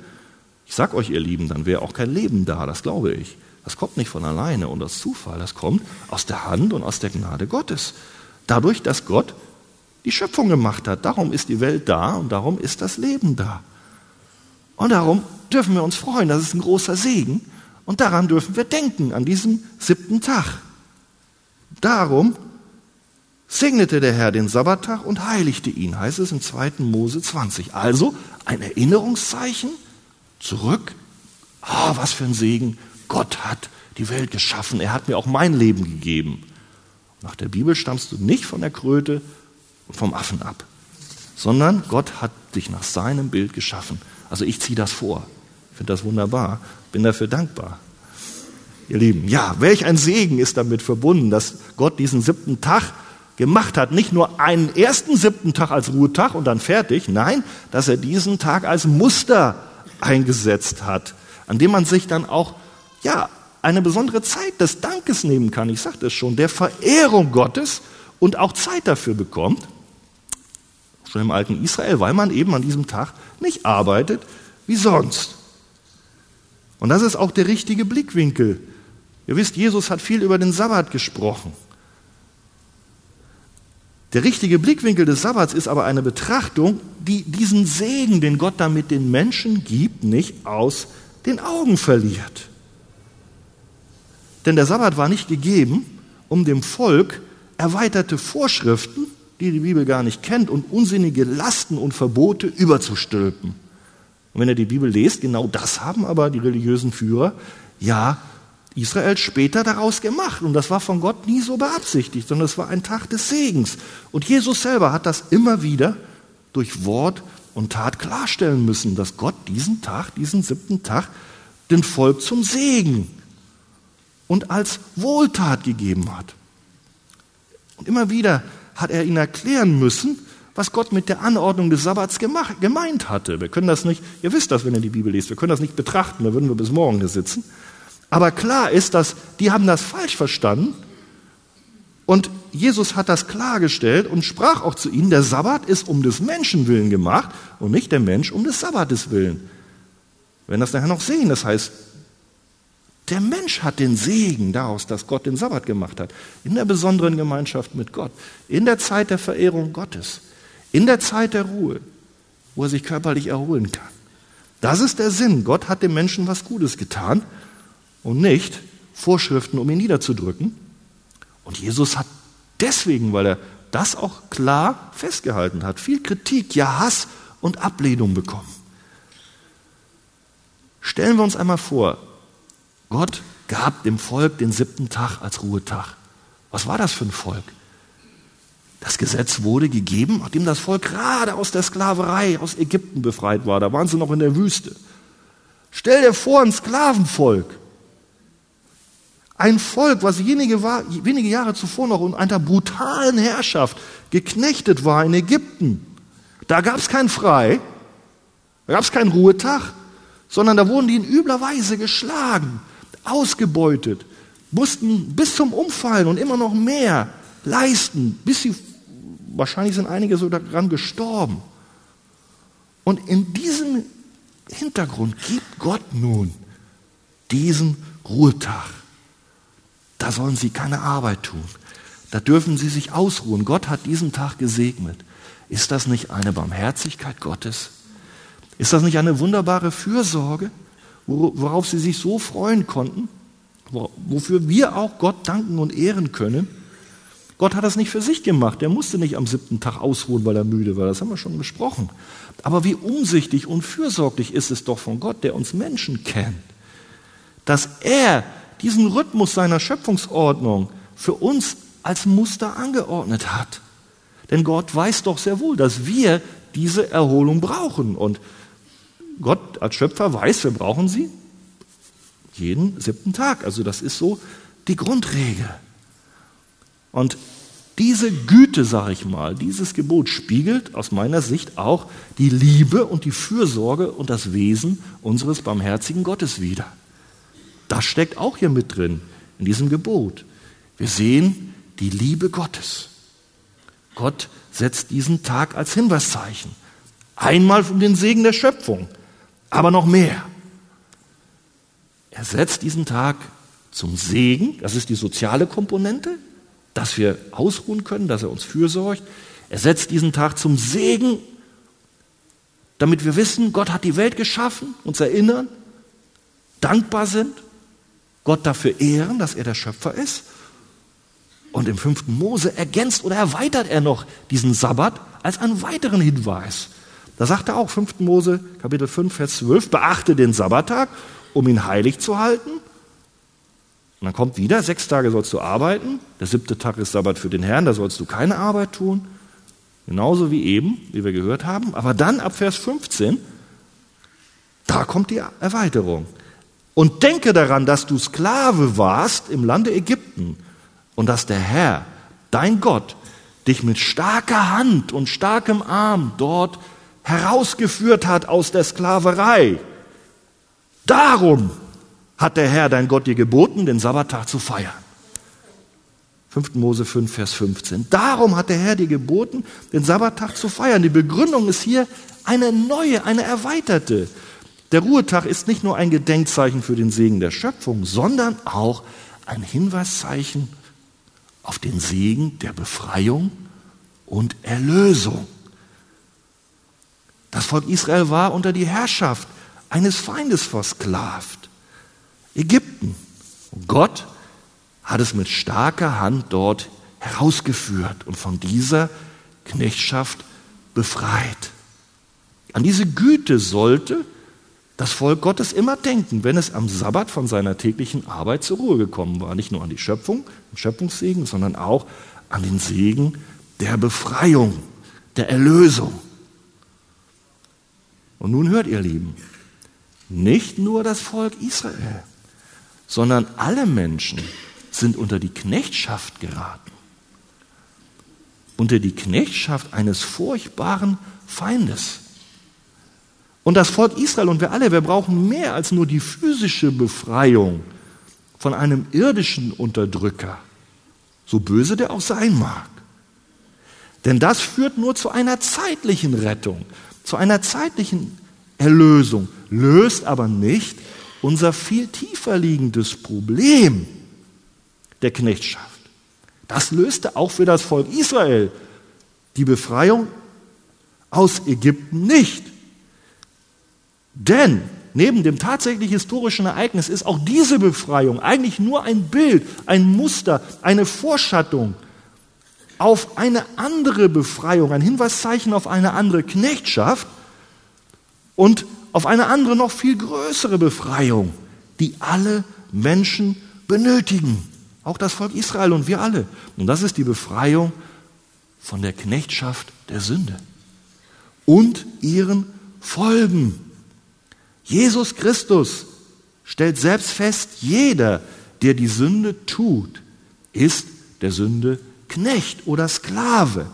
ich sag euch, ihr Lieben, dann wäre auch kein Leben da, das glaube ich. Das kommt nicht von alleine und aus Zufall, das kommt aus der Hand und aus der Gnade Gottes. Dadurch, dass Gott die Schöpfung gemacht hat. Darum ist die Welt da und darum ist das Leben da. Und darum dürfen wir uns freuen, das ist ein großer Segen. Und daran dürfen wir denken, an diesem siebten Tag. Darum segnete der Herr den Sabbattag und heiligte ihn, heißt es im 2. Mose 20. Also ein Erinnerungszeichen zurück. Oh, was für ein Segen. Gott hat die Welt geschaffen. Er hat mir auch mein Leben gegeben. Nach der Bibel stammst du nicht von der Kröte vom Affen ab, sondern Gott hat dich nach seinem Bild geschaffen. Also ich ziehe das vor. Ich finde das wunderbar. Bin dafür dankbar. Ihr Lieben, ja, welch ein Segen ist damit verbunden, dass Gott diesen siebten Tag gemacht hat. Nicht nur einen ersten siebten Tag als Ruhetag und dann fertig. Nein, dass er diesen Tag als Muster eingesetzt hat, an dem man sich dann auch, ja, eine besondere Zeit des Dankes nehmen kann. Ich sagte es schon, der Verehrung Gottes und auch Zeit dafür bekommt. Schon im alten Israel, weil man eben an diesem Tag nicht arbeitet wie sonst. Und das ist auch der richtige Blickwinkel. Ihr wisst, Jesus hat viel über den Sabbat gesprochen. Der richtige Blickwinkel des Sabbats ist aber eine Betrachtung, die diesen Segen, den Gott damit den Menschen gibt, nicht aus den Augen verliert. Denn der Sabbat war nicht gegeben, um dem Volk erweiterte Vorschriften, die die Bibel gar nicht kennt, und unsinnige Lasten und Verbote überzustülpen. Und wenn ihr die Bibel lest, genau das haben aber die religiösen Führer ja Israel später daraus gemacht. Und das war von Gott nie so beabsichtigt, sondern es war ein Tag des Segens. Und Jesus selber hat das immer wieder durch Wort und Tat klarstellen müssen, dass Gott diesen Tag, diesen siebten Tag, dem Volk zum Segen und als Wohltat gegeben hat. Und immer wieder hat er ihnen erklären müssen, was Gott mit der Anordnung des Sabbats gemeint hatte. Wir können das nicht, ihr wisst das, wenn ihr die Bibel liest, wir können das nicht betrachten, da würden wir bis morgen hier sitzen. Aber klar ist, dass die haben das falsch verstanden. Und Jesus hat das klargestellt und sprach auch zu ihnen, der Sabbat ist um des Menschen willen gemacht und nicht der Mensch um des Sabbates willen. Wir werden das nachher noch sehen. Das heißt, der Mensch hat den Segen daraus, dass Gott den Sabbat gemacht hat. In der besonderen Gemeinschaft mit Gott. In der Zeit der Verehrung Gottes. In der Zeit der Ruhe, wo er sich körperlich erholen kann. Das ist der Sinn. Gott hat dem Menschen was Gutes getan und nicht Vorschriften, um ihn niederzudrücken. Und Jesus hat deswegen, weil er das auch klar festgehalten hat, viel Kritik, ja Hass und Ablehnung bekommen. Stellen wir uns einmal vor, Gott gab dem Volk den siebten Tag als Ruhetag. Was war das für ein Volk? Das Gesetz wurde gegeben, nachdem das Volk gerade aus der Sklaverei aus Ägypten befreit war. Da waren sie noch in der Wüste. Stell dir vor, ein Sklavenvolk. Ein Volk, was wenige, wenige Jahre zuvor noch unter brutalen Herrschaft geknechtet war in Ägypten. Da gab es kein Frei, da gab es keinen Ruhetag, sondern da wurden die in übler Weise geschlagen, ausgebeutet, mussten bis zum Umfallen und immer noch mehr leisten, bis sie, wahrscheinlich sind einige so daran gestorben. Und in diesem Hintergrund gibt Gott nun diesen Ruhetag. Da sollen sie keine Arbeit tun. Da dürfen sie sich ausruhen. Gott hat diesen Tag gesegnet. Ist das nicht eine Barmherzigkeit Gottes? Ist das nicht eine wunderbare Fürsorge, worauf sie sich so freuen konnten, wofür wir auch Gott danken und ehren können? Gott hat das nicht für sich gemacht. Er musste nicht am siebten Tag ausruhen, weil er müde war. Das haben wir schon besprochen. Aber wie umsichtig und fürsorglich ist es doch von Gott, der uns Menschen kennt, dass er diesen Rhythmus seiner Schöpfungsordnung für uns als Muster angeordnet hat. Denn Gott weiß doch sehr wohl, dass wir diese Erholung brauchen. Und Gott als Schöpfer weiß, wir brauchen sie jeden siebten Tag. Also das ist so die Grundregel. Und diese Güte, sage ich mal, dieses Gebot spiegelt aus meiner Sicht auch die Liebe und die Fürsorge und das Wesen unseres barmherzigen Gottes wider. Das steckt auch hier mit drin, in diesem Gebot. Wir sehen die Liebe Gottes. Gott setzt diesen Tag als Hinweiszeichen. Einmal um den Segen der Schöpfung, aber noch mehr. Er setzt diesen Tag zum Segen, das ist die soziale Komponente, dass wir ausruhen können, dass er uns fürsorgt. Er setzt diesen Tag zum Segen, damit wir wissen, Gott hat die Welt geschaffen, uns erinnern, dankbar sind, Gott dafür ehren, dass er der Schöpfer ist. Und im fünften Mose ergänzt oder erweitert er noch diesen Sabbat als einen weiteren Hinweis. Da sagt er auch, 5. Mose, Kapitel 5, Vers 12, beachte den Sabbattag, um ihn heilig zu halten. Und dann kommt wieder, sechs Tage sollst du arbeiten, der siebte Tag ist Sabbat für den Herrn, da sollst du keine Arbeit tun. Genauso wie eben, wie wir gehört haben. Aber dann ab Vers 15, da kommt die Erweiterung. Und denke daran, dass du Sklave warst im Lande Ägypten und dass der Herr, dein Gott, dich mit starker Hand und starkem Arm dort herausgeführt hat aus der Sklaverei. Darum hat der Herr, dein Gott, dir geboten, den Sabbattag zu feiern. 5. Mose 5, Vers 15. Darum hat der Herr dir geboten, den Sabbattag zu feiern. Die Begründung ist hier eine neue, eine erweiterte. Der Ruhetag ist nicht nur ein Gedenkzeichen für den Segen der Schöpfung, sondern auch ein Hinweiszeichen auf den Segen der Befreiung und Erlösung. Das Volk Israel war unter die Herrschaft eines Feindes versklavt. Ägypten. Und Gott hat es mit starker Hand dort herausgeführt und von dieser Knechtschaft befreit. An diese Güte sollte das Volk Gottes immer denken, wenn es am Sabbat von seiner täglichen Arbeit zur Ruhe gekommen war. Nicht nur an die Schöpfung, den Schöpfungssegen, sondern auch an den Segen der Befreiung, der Erlösung. Und nun hört ihr Lieben, nicht nur das Volk Israel, sondern alle Menschen sind unter die Knechtschaft geraten. Unter die Knechtschaft eines furchtbaren Feindes. Und das Volk Israel und wir alle, wir brauchen mehr als nur die physische Befreiung von einem irdischen Unterdrücker, so böse der auch sein mag. Denn das führt nur zu einer zeitlichen Rettung, zu einer zeitlichen Erlösung, löst aber nicht unser viel tiefer liegendes Problem der Knechtschaft. Das löste auch für das Volk Israel die Befreiung aus Ägypten nicht. Denn neben dem tatsächlich historischen Ereignis ist auch diese Befreiung eigentlich nur ein Bild, ein Muster, eine Vorschattung auf eine andere Befreiung, ein Hinweiszeichen auf eine andere Knechtschaft und auf eine andere, noch viel größere Befreiung, die alle Menschen benötigen. Auch das Volk Israel und wir alle. Und das ist die Befreiung von der Knechtschaft der Sünde und ihren Folgen. Jesus Christus stellt selbst fest, jeder, der die Sünde tut, ist der Sünde Knecht oder Sklave.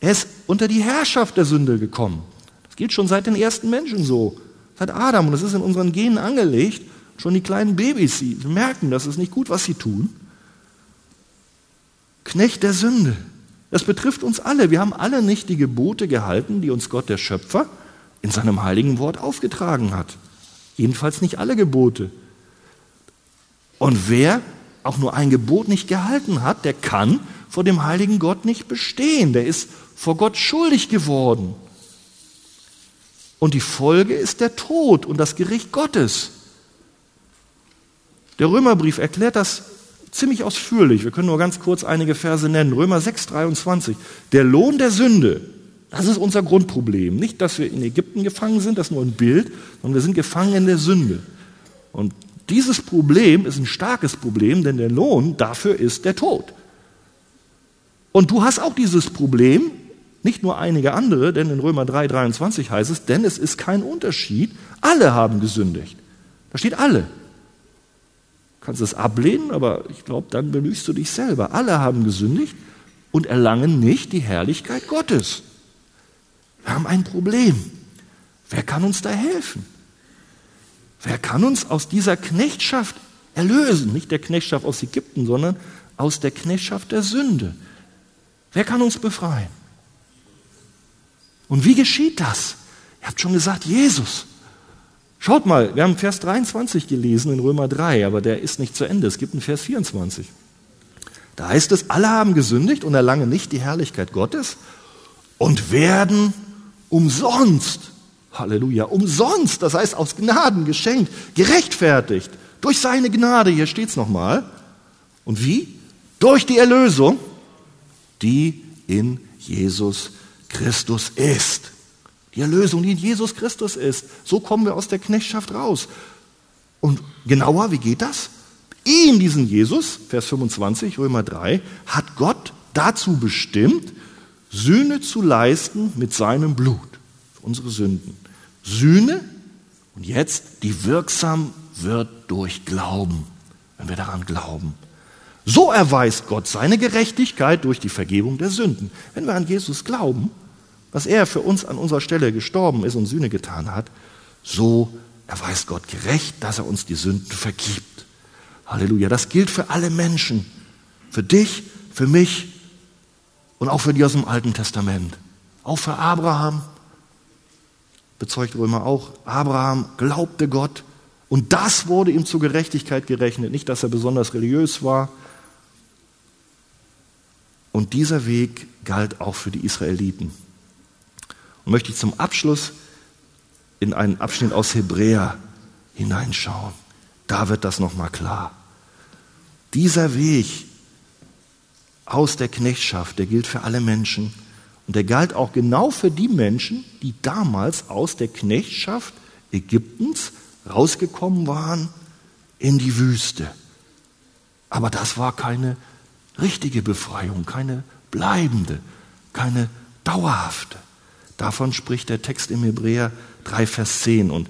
Er ist unter die Herrschaft der Sünde gekommen. Das geht schon seit den ersten Menschen so, seit Adam. Und das ist in unseren Genen angelegt. Schon die kleinen Babys, sie merken, das ist nicht gut, was sie tun. Knecht der Sünde. Das betrifft uns alle. Wir haben alle nicht die Gebote gehalten, die uns Gott, der Schöpfer, in seinem heiligen Wort aufgetragen hat. Jedenfalls nicht alle Gebote. Und wer auch nur ein Gebot nicht gehalten hat, der kann vor dem heiligen Gott nicht bestehen. Der ist vor Gott schuldig geworden. Und die Folge ist der Tod und das Gericht Gottes. Der Römerbrief erklärt das ziemlich ausführlich. Wir können nur ganz kurz einige Verse nennen. Römer 6, 23. Der Lohn der Sünde, das ist unser Grundproblem. Nicht, dass wir in Ägypten gefangen sind, das ist nur ein Bild, sondern wir sind gefangen in der Sünde. Und dieses Problem ist ein starkes Problem, denn der Lohn dafür ist der Tod. Und du hast auch dieses Problem, nicht nur einige andere, denn in Römer 3, 23 heißt es, denn es ist kein Unterschied, alle haben gesündigt. Da steht alle. Du kannst es ablehnen, aber ich glaube, dann belügst du dich selber. Alle haben gesündigt und erlangen nicht die Herrlichkeit Gottes. Wir haben ein Problem. Wer kann uns da helfen? Wer kann uns aus dieser Knechtschaft erlösen? Nicht der Knechtschaft aus Ägypten, sondern aus der Knechtschaft der Sünde. Wer kann uns befreien? Und wie geschieht das? Ihr habt schon gesagt, Jesus. Schaut mal, wir haben Vers 23 gelesen in Römer 3, aber der ist nicht zu Ende. Es gibt einen Vers 24. Da heißt es, alle haben gesündigt und erlangen nicht die Herrlichkeit Gottes und werden umsonst, Halleluja, umsonst, das heißt aus Gnaden geschenkt, gerechtfertigt, durch seine Gnade, hier steht es nochmal. Und wie? Durch die Erlösung, die in Jesus Christus ist. Die Erlösung, die in Jesus Christus ist. So kommen wir aus der Knechtschaft raus. Und genauer, wie geht das? Ihn, diesen Jesus, Vers 25, Römer 3, hat Gott dazu bestimmt, Sühne zu leisten mit seinem Blut für unsere Sünden. Sühne und jetzt, die wirksam wird durch Glauben, wenn wir daran glauben. So erweist Gott seine Gerechtigkeit durch die Vergebung der Sünden. Wenn wir an Jesus glauben, was er für uns an unserer Stelle gestorben ist und Sühne getan hat, so erweist Gott gerecht, dass er uns die Sünden vergibt. Halleluja. Das gilt für alle Menschen. Für dich, für mich und auch für die aus dem Alten Testament. Auch für Abraham, bezeugt Römer auch. Abraham glaubte Gott und das wurde ihm zur Gerechtigkeit gerechnet. Nicht, dass er besonders religiös war. Und dieser Weg galt auch für die Israeliten. Und möchte ich zum Abschluss in einen Abschnitt aus Hebräer hineinschauen. Da wird das nochmal klar. Dieser Weg aus der Knechtschaft, der gilt für alle Menschen. Und der galt auch genau für die Menschen, die damals aus der Knechtschaft Ägyptens rausgekommen waren in die Wüste. Aber das war keine richtige Befreiung, keine bleibende, keine dauerhafte. Davon spricht der Text im Hebräer 3, Vers 10. Und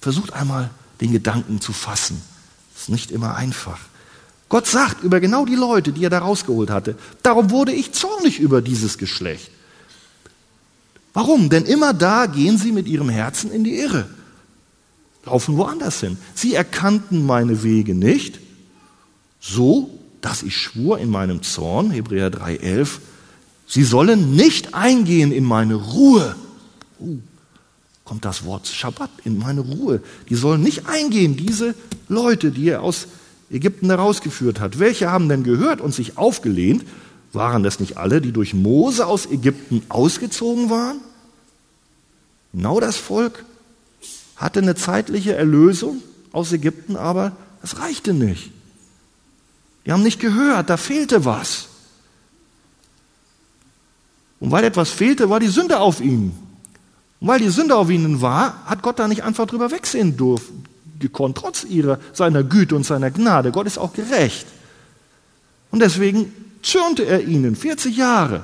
versucht einmal den Gedanken zu fassen. Ist nicht immer einfach. Gott sagt über genau die Leute, die er da rausgeholt hatte, darum wurde ich zornig über dieses Geschlecht. Warum? Denn immer da gehen sie mit ihrem Herzen in die Irre, laufen woanders hin. Sie erkannten meine Wege nicht, so dass ich schwur in meinem Zorn, Hebräer 3,11, Sie sollen nicht eingehen in meine Ruhe. Uh, kommt das Wort Schabbat in meine Ruhe. Die sollen nicht eingehen, diese Leute, die er aus Ägypten herausgeführt hat. Welche haben denn gehört und sich aufgelehnt? Waren das nicht alle, die durch Mose aus Ägypten ausgezogen waren? Genau das Volk hatte eine zeitliche Erlösung aus Ägypten, aber das reichte nicht. Die haben nicht gehört, da fehlte was. Und weil etwas fehlte, war die Sünde auf ihnen. Und weil die Sünde auf ihnen war, hat Gott da nicht einfach drüber wegsehen dürfen, gekonnt, trotz ihrer, seiner Güte und seiner Gnade. Gott ist auch gerecht. Und deswegen zürnte er ihnen 40 Jahre,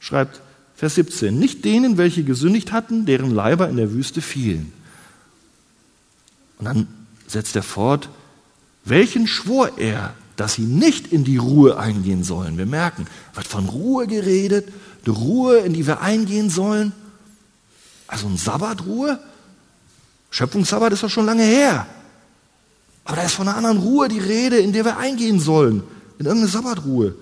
schreibt Vers 17, nicht denen, welche gesündigt hatten, deren Leiber in der Wüste fielen. Und dann setzt er fort, welchen schwor er, dass sie nicht in die Ruhe eingehen sollen. Wir merken, wird von Ruhe geredet eine Ruhe, in die wir eingehen sollen. Also ein Sabbatruhe. Schöpfungssabbat ist doch schon lange her. Aber da ist von einer anderen Ruhe die Rede, in der wir eingehen sollen. In irgendeine Sabbatruhe.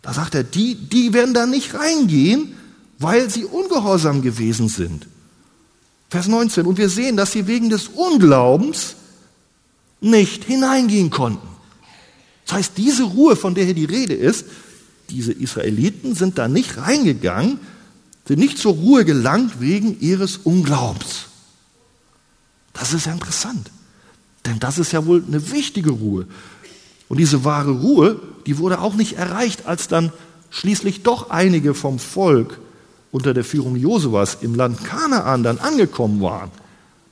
Da sagt er, die, die werden da nicht reingehen, weil sie ungehorsam gewesen sind. Vers 19. Und wir sehen, dass sie wegen des Unglaubens nicht hineingehen konnten. Das heißt, diese Ruhe, von der hier die Rede ist, diese Israeliten sind da nicht reingegangen, sind nicht zur Ruhe gelangt wegen ihres Unglaubens. Das ist ja interessant, denn das ist ja wohl eine wichtige Ruhe. Und diese wahre Ruhe, die wurde auch nicht erreicht, als dann schließlich doch einige vom Volk unter der Führung Josuas im Land Kanaan dann angekommen waren.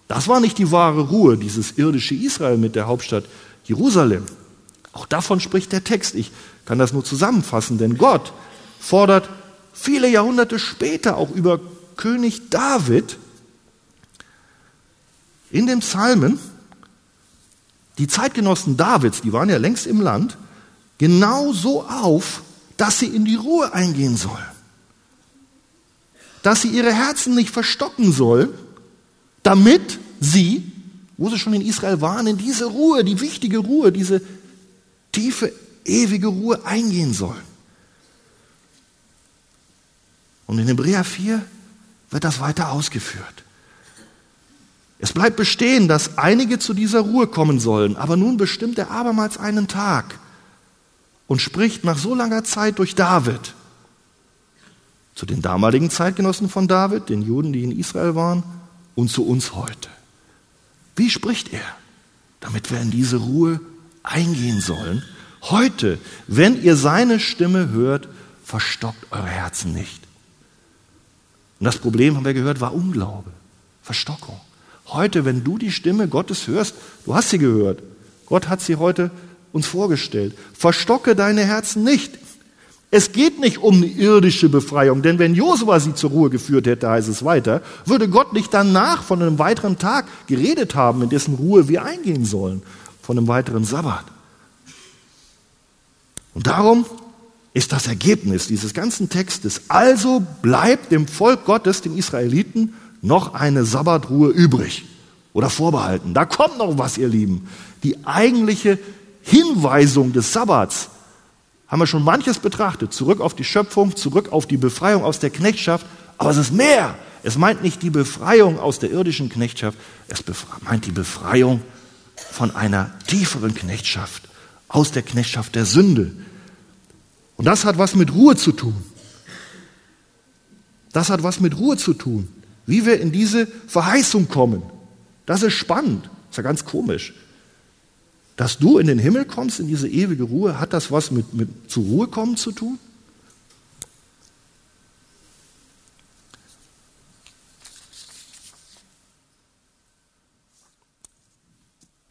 Das war nicht die wahre Ruhe, dieses irdische Israel mit der Hauptstadt Jerusalem. Auch davon spricht der Text. Ich kann das nur zusammenfassen, denn Gott fordert viele Jahrhunderte später auch über König David in den Psalmen, die Zeitgenossen Davids, die waren ja längst im Land, genau so auf, dass sie in die Ruhe eingehen sollen. Dass sie ihre Herzen nicht verstocken sollen, damit sie, wo sie schon in Israel waren, in diese Ruhe, die wichtige Ruhe, diese tiefe, ewige Ruhe eingehen sollen. Und in Hebräer 4 wird das weiter ausgeführt. Es bleibt bestehen, dass einige zu dieser Ruhe kommen sollen, aber nun bestimmt er abermals einen Tag und spricht nach so langer Zeit durch David zu den damaligen Zeitgenossen von David, den Juden, die in Israel waren, und zu uns heute. Wie spricht er? Damit wir in diese Ruhe eingehen sollen. Heute, wenn ihr seine Stimme hört, verstockt eure Herzen nicht. Und das Problem, haben wir gehört, war Unglaube, Verstockung. Heute, wenn du die Stimme Gottes hörst, du hast sie gehört, Gott hat sie heute uns vorgestellt. Verstocke deine Herzen nicht. Es geht nicht um eine irdische Befreiung, denn wenn Josua sie zur Ruhe geführt hätte, heißt es weiter, würde Gott nicht danach von einem weiteren Tag geredet haben, in dessen Ruhe wir eingehen sollen, von einem weiteren Sabbat. Und darum ist das Ergebnis dieses ganzen Textes. Also bleibt dem Volk Gottes, den Israeliten, noch eine Sabbatruhe übrig oder vorbehalten. Da kommt noch was, ihr Lieben. Die eigentliche Hinweisung des Sabbats haben wir schon manches betrachtet. Zurück auf die Schöpfung, zurück auf die Befreiung aus der Knechtschaft. Aber es ist mehr. Es meint nicht die Befreiung aus der irdischen Knechtschaft, es meint die Befreiung von einer tieferen Knechtschaft, aus der Knechtschaft der Sünde. Und das hat was mit Ruhe zu tun. Das hat was mit Ruhe zu tun, wie wir in diese Verheißung kommen. Das ist spannend, das ist ja ganz komisch. Dass du in den Himmel kommst, in diese ewige Ruhe, hat das was mit, mit zur Ruhe kommen zu tun?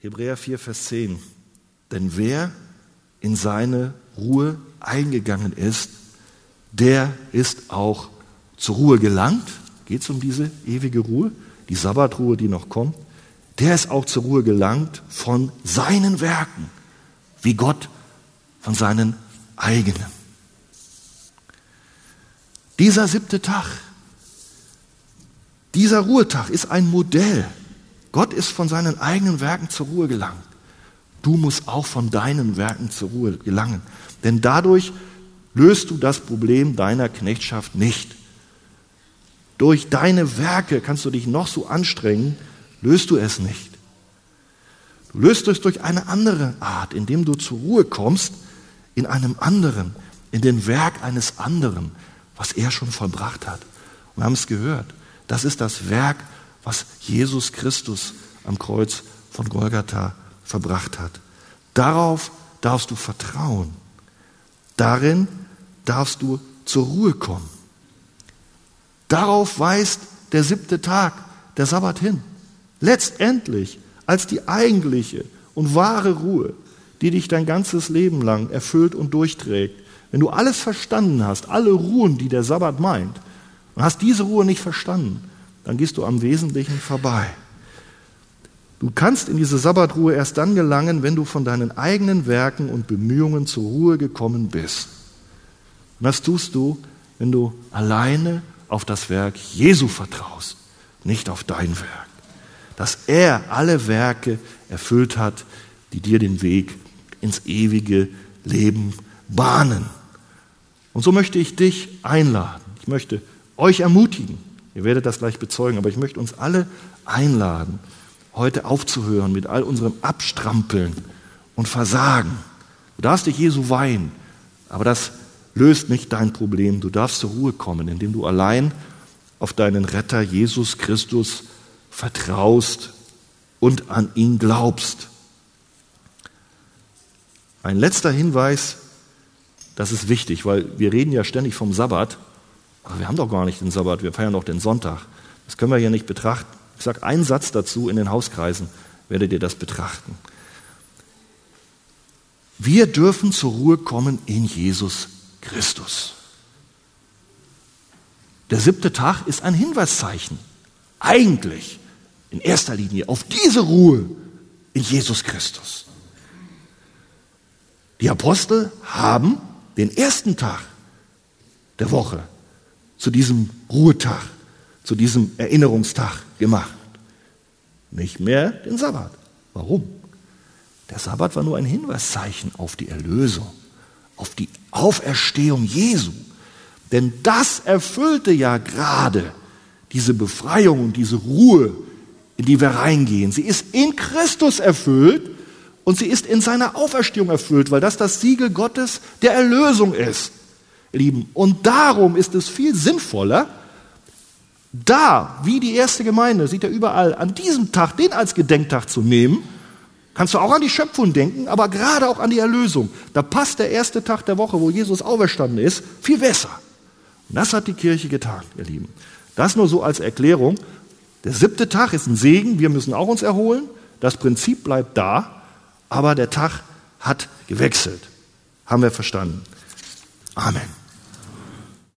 Hebräer 4, Vers 10. Denn wer in seine Ruhe eingegangen ist, der ist auch zur Ruhe gelangt. Geht es um diese ewige Ruhe, die Sabbatruhe, die noch kommt? der ist auch zur Ruhe gelangt von seinen Werken, wie Gott von seinen eigenen. Dieser siebte Tag, dieser Ruhetag ist ein Modell. Gott ist von seinen eigenen Werken zur Ruhe gelangt. Du musst auch von deinen Werken zur Ruhe gelangen. Denn dadurch löst du das Problem deiner Knechtschaft nicht. Durch deine Werke kannst du dich noch so anstrengen, löst du es nicht. Du löst es durch eine andere Art, indem du zur Ruhe kommst in einem anderen, in den Werk eines anderen, was er schon vollbracht hat. Wir haben es gehört. Das ist das Werk, was Jesus Christus am Kreuz von Golgatha verbracht hat. Darauf darfst du vertrauen. Darin darfst du zur Ruhe kommen. Darauf weist der siebte Tag, der Sabbat hin. Letztendlich als die eigentliche und wahre Ruhe, die dich dein ganzes Leben lang erfüllt und durchträgt. Wenn du alles verstanden hast, alle Ruhen, die der Sabbat meint, und hast diese Ruhe nicht verstanden, dann gehst du am Wesentlichen vorbei. Du kannst in diese Sabbatruhe erst dann gelangen, wenn du von deinen eigenen Werken und Bemühungen zur Ruhe gekommen bist. Und das tust du, wenn du alleine auf das Werk Jesu vertraust, nicht auf dein Werk dass er alle Werke erfüllt hat, die dir den Weg ins ewige Leben bahnen. Und so möchte ich dich einladen. Ich möchte euch ermutigen, Ihr werdet das gleich bezeugen, aber ich möchte uns alle einladen, heute aufzuhören mit all unserem Abstrampeln und Versagen. Du darfst dich Jesu weihen, aber das löst nicht dein Problem. Du darfst zur Ruhe kommen, indem du allein auf deinen Retter Jesus Christus vertraust und an ihn glaubst. Ein letzter Hinweis, das ist wichtig, weil wir reden ja ständig vom Sabbat, aber wir haben doch gar nicht den Sabbat, wir feiern doch den Sonntag. Das können wir hier nicht betrachten. Ich sage einen Satz dazu in den Hauskreisen, werdet ihr das betrachten. Wir dürfen zur Ruhe kommen in Jesus Christus. Der siebte Tag ist ein Hinweiszeichen, eigentlich in erster Linie auf diese Ruhe in Jesus Christus. Die Apostel haben den ersten Tag der Woche zu diesem Ruhetag, zu diesem Erinnerungstag gemacht. Nicht mehr den Sabbat. Warum? Der Sabbat war nur ein Hinweiszeichen auf die Erlösung, auf die Auferstehung Jesu. Denn das erfüllte ja gerade diese Befreiung und diese Ruhe, in die wir reingehen. Sie ist in Christus erfüllt und sie ist in seiner Auferstehung erfüllt, weil das das Siegel Gottes der Erlösung ist, Lieben. Und darum ist es viel sinnvoller, da, wie die erste Gemeinde, sieht er überall, an diesem Tag den als Gedenktag zu nehmen, kannst du auch an die Schöpfung denken, aber gerade auch an die Erlösung. Da passt der erste Tag der Woche, wo Jesus auferstanden ist, viel besser. Und das hat die Kirche getan, ihr Lieben. Das nur so als Erklärung. Der siebte Tag ist ein Segen, wir müssen auch uns erholen. Das Prinzip bleibt da, aber der Tag hat gewechselt. Haben wir verstanden. Amen.